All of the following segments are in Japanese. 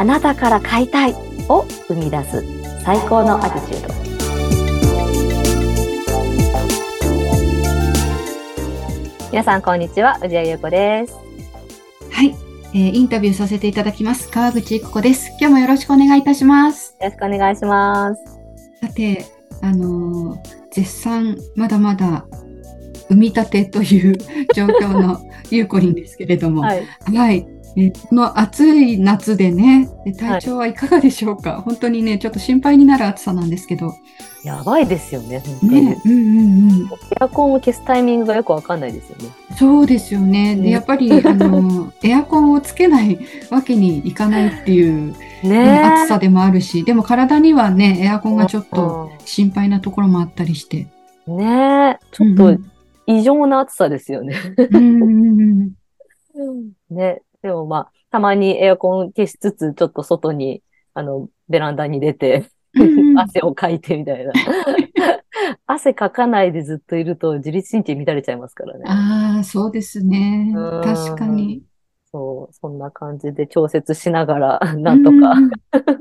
あなたから買いたいを生み出す最高のアティチュード。皆さん、こんにちは。宇治谷優子です。はい、えー。インタビューさせていただきます。川口育子です。今日もよろしくお願いいたします。よろしくお願いします。さて、あのー、絶賛まだまだ産み立てという状況のゆうこりんですけれども、はい、はい、えこの暑い夏でね、体調はいかがでしょうか、はい、本当にね、ちょっと心配になる暑さなんですけど。やばいですよね。ね、うんうんうん。エアコンを消すタイミングがよくわかんないですよね。そうですよね。で、やっぱり、あの、エアコンをつけないわけにいかないっていう、ね、暑さでもあるし、でも体にはね、エアコンがちょっと心配なところもあったりして。ねちょっと異常な暑さですよね。うんうんうん、ねでもまあ、たまにエアコン消しつつ、ちょっと外に、あの、ベランダに出て、汗をかいてみたいな。汗かかないでずっといると自律神経乱れちゃいますからね。ああ、そうですね。確かに。そう、そんな感じで調節しながら、なんとか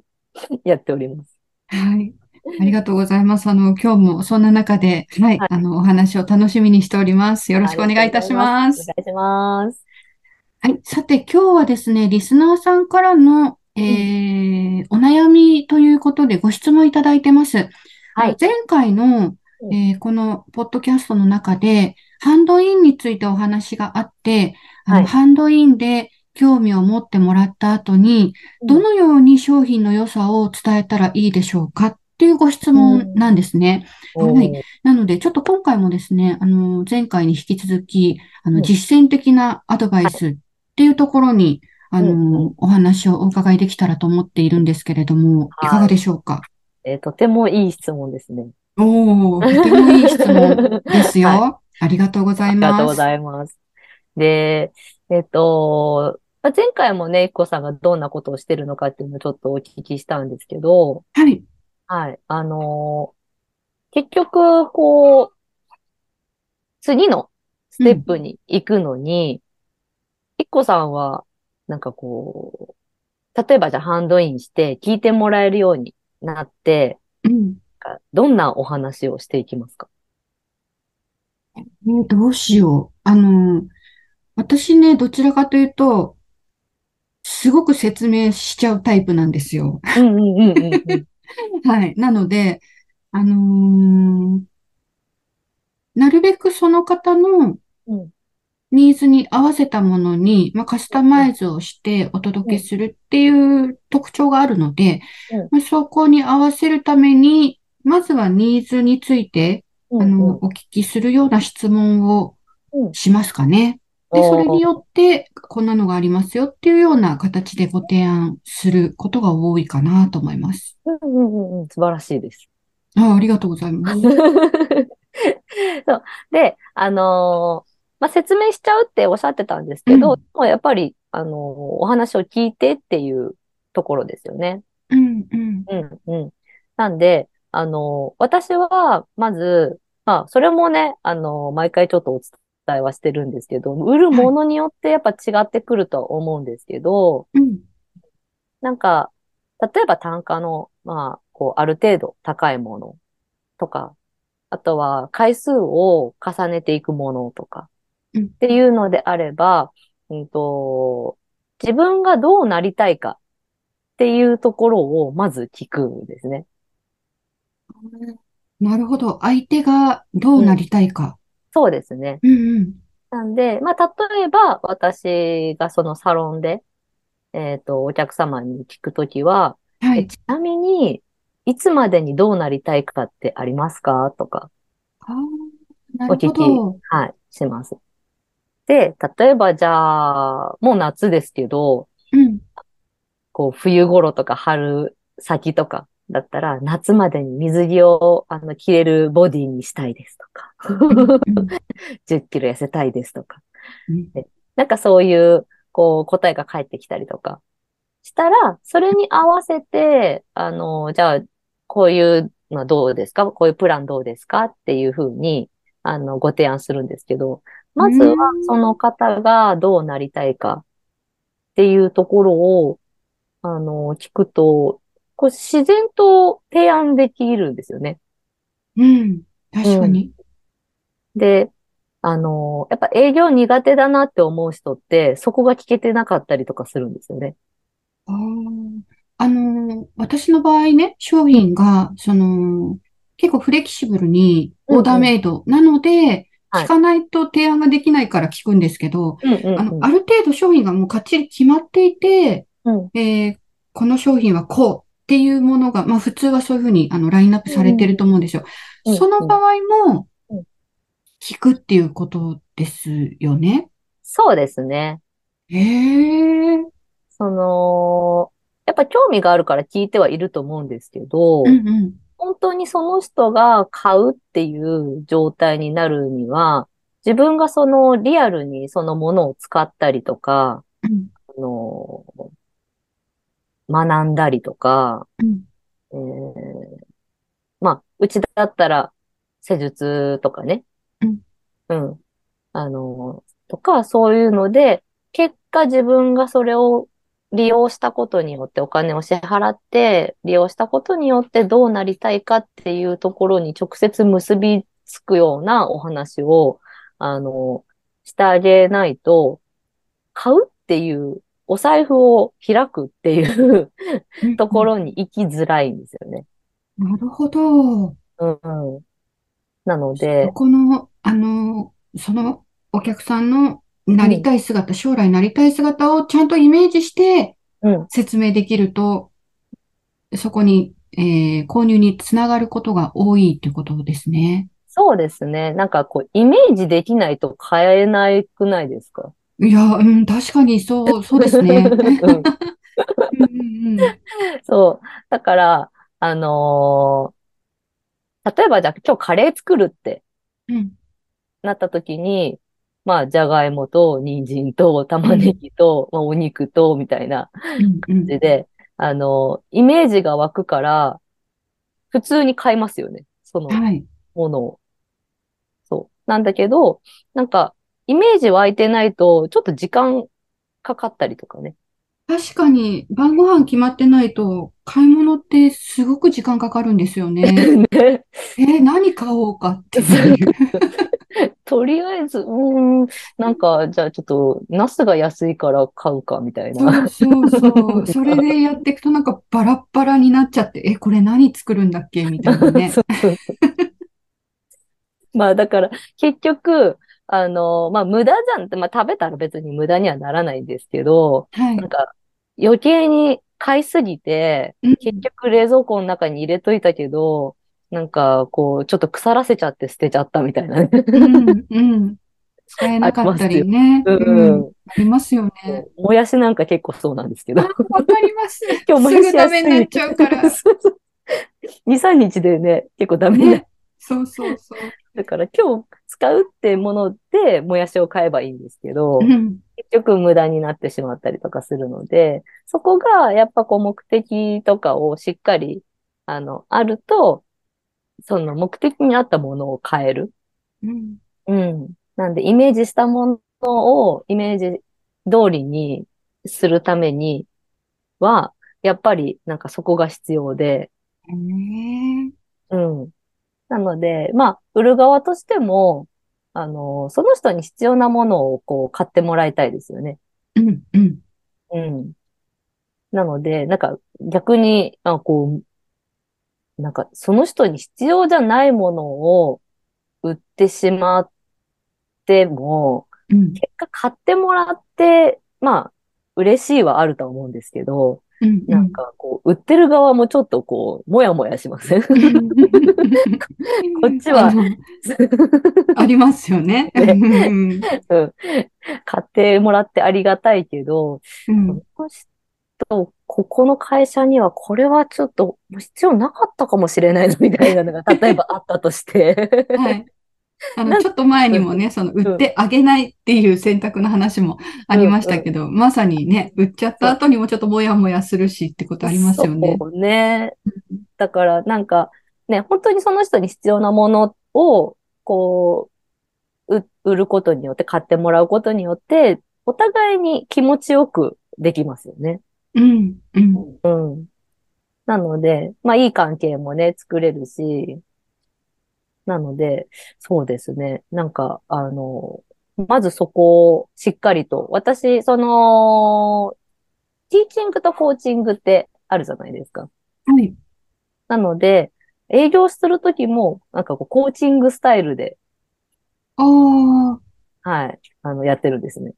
やっております。はい。ありがとうございます。あの、今日もそんな中で、はい、はい、あの、お話を楽しみにしております。よろしくお願いいたします。お願いします。はい。さて、今日はですね、リスナーさんからの、えー、お悩みということでご質問いただいてます。はい。前回の、えー、このポッドキャストの中で、ハンドインについてお話があって、あの、はい、ハンドインで興味を持ってもらった後に、どのように商品の良さを伝えたらいいでしょうかっていうご質問なんですね。はい。なので、ちょっと今回もですね、あの、前回に引き続き、あの、実践的なアドバイスっていうところに、あの、うん、お話をお伺いできたらと思っているんですけれども、いかがでしょうか、えー、とてもいい質問ですね。おー、とてもいい質問ですよ。はい、ありがとうございます。ありがとうございます。で、えっ、ー、と、前回もね、いっこさんがどんなことをしてるのかっていうのをちょっとお聞きしたんですけど、はい。はい。あのー、結局、こう、次のステップに行くのに、いっこさんは、なんかこう、例えばじゃあハンドインして聞いてもらえるようになって、うん、どんなお話をしていきますか？えー、どうしよう。あの、私ね、どちらかというと、すごく説明しちゃうタイプなんですよ。はい。なので、あのー、なるべくその方の、うんニーズに合わせたものに、まあ、カスタマイズをしてお届けするっていう特徴があるので、まあ、そこに合わせるために、まずはニーズについて、あの、お聞きするような質問をしますかね。で、それによって、こんなのがありますよっていうような形でご提案することが多いかなと思います。うんうんうん、素晴らしいです。あありがとうございます。そうで、あのーまあ、説明しちゃうっておっしゃってたんですけど、うん、もうやっぱり、あの、お話を聞いてっていうところですよね。うん、うん。うん、うん。なんで、あの、私は、まず、まあ、それもね、あの、毎回ちょっとお伝えはしてるんですけど、売るものによってやっぱ違ってくるとは思うんですけど、はい、なんか、例えば単価の、まあ、こう、ある程度高いものとか、あとは回数を重ねていくものとか、っていうのであれば、うんと、自分がどうなりたいかっていうところをまず聞くんですね。なるほど。相手がどうなりたいか。うん、そうですね。うんうん、なんで、まあ、例えば私がそのサロンで、えっ、ー、と、お客様に聞くときは、はい、ちなみに、いつまでにどうなりたいかってありますか？とか、お聞き、はい、します。で、例えばじゃあ、もう夏ですけど、うん、こう、冬頃とか春先とかだったら、夏までに水着を、あの、着れるボディにしたいですとか、10キロ痩せたいですとか、うん、なんかそういう、こう、答えが返ってきたりとか。したら、それに合わせて、あの、じゃあ、こういうのはどうですか？こういうプランどうですか？っていうふうに、あの、ご提案するんですけど、まずはその方がどうなりたいかっていうところをあの、聞くと、こう自然と提案できるんですよね。うん。確かに。で、あの、やっぱ営業苦手だなって思う人って、そこが聞けてなかったりとかするんですよね。ああの、私の場合ね、商品が、その、結構フレキシブルにオーダーメイドなので、聞かないと提案ができないから聞くんですけど、あの、ある程度商品がもうかっちり決まっていて、うん、えー、この商品はこうっていうものが、まあ普通はそういうふうにあのラインナップされてると思うんですよ。うん、その場合も、聞くっていうことですよね。そうですね。へえ。その、やっぱ興味があるから聞いてはいると思うんですけど、うんうん、本当にその人が買うっていう状態になるには、自分がそのリアルにそのものを使ったりとか、うん、あの学んだりとか、うん、えー、まあ、うちだったら施術とかね、うん、うん、あのとか、そういうので、結果自分がそれを利用したことによってお金を支払って利用したことによってどうなりたいかっていうところに直接結びつくようなお話を、あの、してあげないと、買うっていうお財布を開くっていうところに行きづらいんですよね。なるほど。うん、うん。なので。そこの、あの、そのお客さんのなりたい姿、将来なりたい姿をちゃんとイメージして説明できると、うん、そこに、えー、購入につながることが多いっていうことですね。そうですね。なんかこう、イメージできないと買えなくないですか？いや、うん、確かにそう、そうですね。そう。だから、あのー、例えばじゃあ今日カレー作るってなった時に、まあ、じゃがいもと、人参と、玉ねぎと、まあ、お肉と、みたいな感じで、あの、イメージが湧くから、普通に買いますよね。そのものを。はい、そう。なんだけど、なんか、イメージ湧いてないと、ちょっと時間かかったりとかね。確かに、晩ご飯決まってないと、買い物ってすごく時間かかるんですよね。ねえ、何買おうかっていう。とりあえず、うん、なんか、じゃあちょっと、ナスが安いから買うか、みたいな。そうそうそう。それでやっていくとなんかバラッバラになっちゃって、え、これ何作るんだっけ？みたいなね。そうそうまあだから、結局、あの、まあ無駄じゃんって、まあ食べたら別に無駄にはならないんですけど、はい、なんか余計に買いすぎて、結局冷蔵庫の中に入れといたけど、なんか、こう、ちょっと腐らせちゃって捨てちゃったみたいなね。うん、うん。使えなかったりね。うん、ありますよね。もやしなんか結構そうなんですけど。わかります。今日もやしすぐダメになっちゃうから。2、3日でね、結構ダメになる、ね。そうそうそう。だから今日使うってもので、もやしを買えばいいんですけど、うん、結局無駄になってしまったりとかするので、そこがやっぱこう目的とかをしっかり、あの、あると、その目的に合ったものを変える。うん。うん。なんで、イメージしたものをイメージ通りにするためには、やっぱりなんかそこが必要で。へーうん。なので、まあ、売る側としても、あの、その人に必要なものをこう買ってもらいたいですよね。うん、うん。うん。なので、なんか逆に、あこう、なんか、その人に必要じゃないものを売ってしまっても、うん、結果買ってもらって、まあ、嬉しいはあると思うんですけど、うんうん、なんかこう、売ってる側もちょっとこう、もやもやしません？こっちはあ りますよね。ね。うん、買ってもらってありがたいけど、うん、この人ここの会社にはこれはちょっと必要なかったかもしれないぞみたいなのが例えばあったとしてはい。あの、ちょっと前にもね、その、売ってあげないっていう選択の話もありましたけど、うんうん、まさにね、売っちゃった後にもちょっともやもやするしってことありますよね。そうね。だからなんか、ね、本当にその人に必要なものを、こう、売ることによって、買ってもらうことによって、お互いに気持ちよくできますよね。うん、うん。うん。なので、まあいい関係もね、作れるし、なので、そうですね。なんか、あの、まずそこをしっかりと、私、その、ティーチングとコーチングってあるじゃないですか。はい。なので、営業するときも、なんかこう、コーチングスタイルで、ああ、はい、あの、やってるんですね。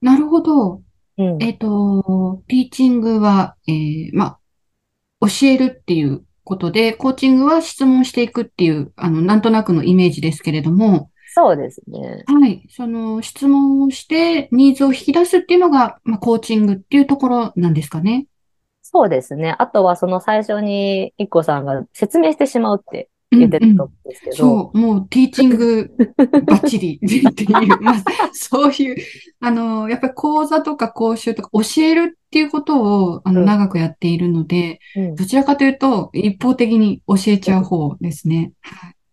なるほど。うん。えっと、ティーチングは、えー、まあ、教えるっていうことで、コーチングは質問していくっていう、あの、なんとなくのイメージですけれども、そうですね。はい。その質問をしてニーズを引き出すっていうのが、まあ、コーチングっていうところなんですかね。そうですね。あとはその最初に一個さんが説明してしまうって言ってたと思うんですけど。うんうん、そう、もうティーチング バッチリっていう、まあ、そういう、あの、やっぱり講座とか講習とか教えるっていうことをあの、長くやっているので、うん、どちらかというと一方的に教えちゃう方ですね。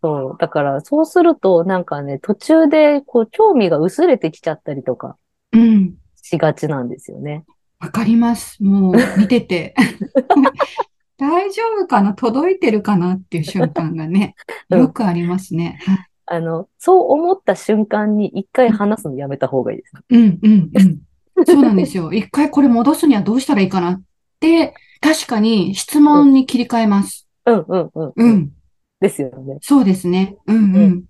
そう。だから、そうすると、なんかね、途中で、こう、興味が薄れてきちゃったりとか、うん。しがちなんですよね。わかります。もう、見てて。大丈夫かな？届いてるかな？っていう瞬間がね、よくありますね。あの、そう思った瞬間に一回話すのやめた方がいいです。うん、うん、うん。そうなんですよ。一回これ戻すにはどうしたらいいかなって、確かに質問に切り替えます。うん、うん、うん。うん。ですよね。そうですね。うんうん。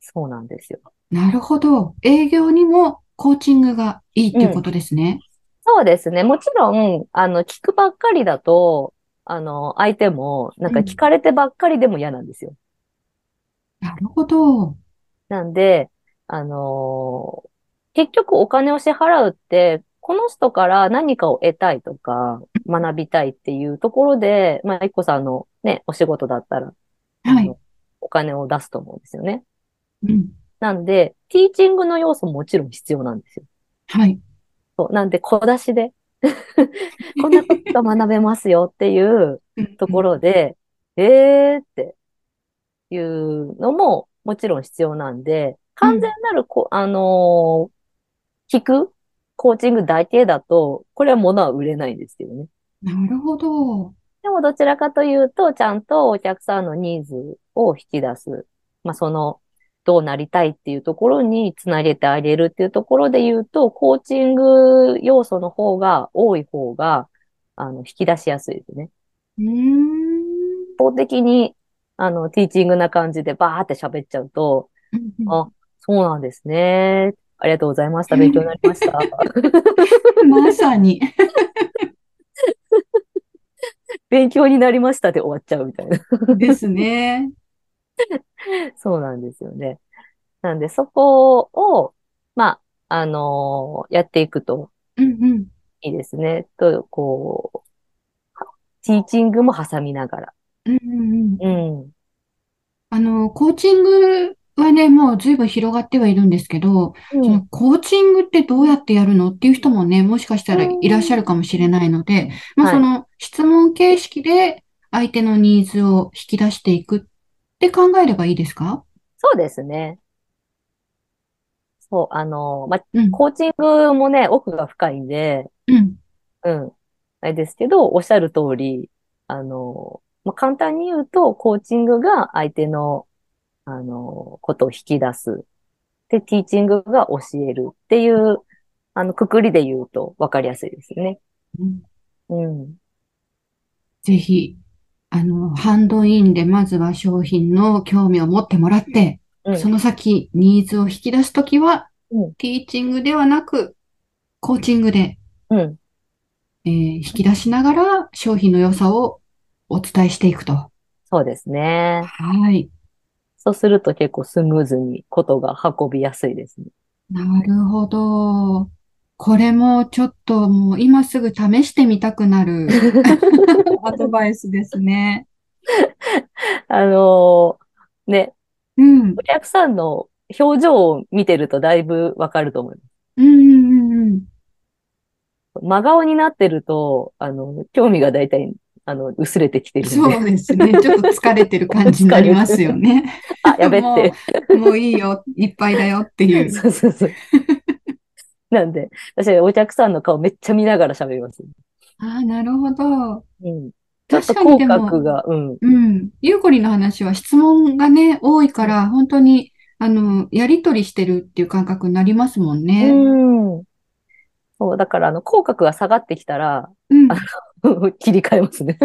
そうなんですよ。なるほど。営業にもコーチングがいいっていうことですね。うん、そうですね。もちろん、あの、聞くばっかりだと、あの、相手も、なんか聞かれてばっかりでも嫌なんですよ。うん、なるほど。なんで、あのー、結局お金を支払うって、この人から何かを得たいとか、学びたいっていうところで、まあ、いこさんのね、お仕事だったら、はい。お金を出すと思うんですよね。うん。なんで、ティーチングの要素ももちろん必要なんですよ。はい。そう。なんで、小出しで こんなこと学べますよっていうところで、えーっていうのももちろん必要なんで、完全なるこ、うん、あのー、聞くコーチング大抵だと、これは物は売れないんですけどね。なるほど。でもどちらかというと、ちゃんとお客さんのニーズを引き出す。まあ、その、どうなりたいっていうところにつなげてあげるっていうところで言うと、コーチング要素の方が多い方が、あの、引き出しやすいですね。うん。一方的に、あの、ティーチングな感じでバーって喋っちゃうと、あ、そうなんですね。ありがとうございました。勉強になりました。まさに。勉強になりましたで終わっちゃうみたいな。ですね。そうなんですよね。なんで、そこを、まあ、あのー、やっていくと、いいですね。と、こう、ティーチングも挟みながら。うんうんうん。うん。あの、コーチングはね、もう随分広がってはいるんですけど、うん、そのコーチングってどうやってやるのっていう人もね、もしかしたらいらっしゃるかもしれないので、まあその質問形式で相手のニーズを引き出していくって考えればいいですか？そうですね。そう、あの、まあ、うん、コーチングもね、奥が深いんで、うん。うん。あれですけど、おっしゃる通り、あの、まあ、簡単に言うと、コーチングが相手のあの、ことを引き出す。で、ティーチングが教えるっていう、あの、くくりで言うと分かりやすいですよね。うん。うん。ぜひ、あの、ハンドインでまずは商品の興味を持ってもらって、うん、その先、ニーズを引き出すときは、うん、ティーチングではなく、コーチングで、うん、えー、引き出しながら商品の良さをお伝えしていくと。そうですね。はい。そうすると結構スムーズにことが運びやすいですね。なるほど。これもちょっともう今すぐ試してみたくなる アドバイスですね。あのー、ね、うん、お客さんの表情を見てるとだいぶわかると思います。うんうんうん、真顔になってると、あの、興味がだいたいあの、薄れてきてる。そうですね。ちょっと疲れてる感じになりますよね。あ、やべってもう。もういいよ、いっぱいだよっていう。そうそうそう。なんで、私はお客さんの顔めっちゃ見ながら喋ります。ああ、なるほど。うん。ちょっと口角が、うん。うん。ゆうこりの話は質問がね、多いから、本当に、あの、やりとりしてるっていう感覚になりますもんね。うん。そう、だから、あの、口角が下がってきたら、うん、切り替えますね。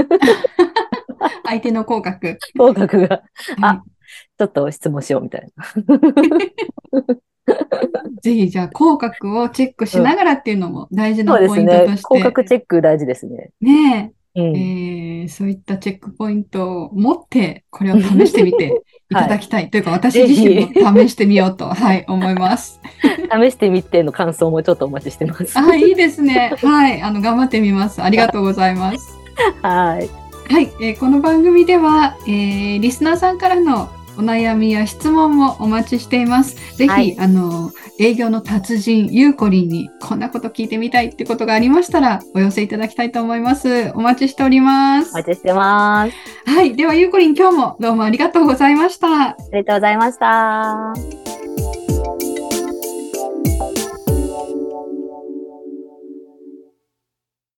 相手の口角。口角が、あ、ちょっと質問しようみたいな。ぜひ、じゃあ、口角をチェックしながらっていうのも大事なポイントとして。そうですね。口角チェック大事ですね。ねえ。うん、えー、そういったチェックポイントを持って、これを試してみて いただきたい。はい、というか、私自身も試してみようと、はい、思います。試してみての感想もちょっとお待ちしてます。あ、いいですね。はい、あの、頑張ってみます。ありがとうございます。はい。はい、えー、この番組では、えー、リスナーさんからのお悩みや質問もお待ちしています。ぜひ、はい、あの、営業の達人、ゆうこりんにこんなこと聞いてみたいってことがありましたら、お寄せいただきたいと思います。お待ちしております。お待ちしてます。はい。では、ゆうこりん、今日もどうもありがとうございました。ありがとうございました。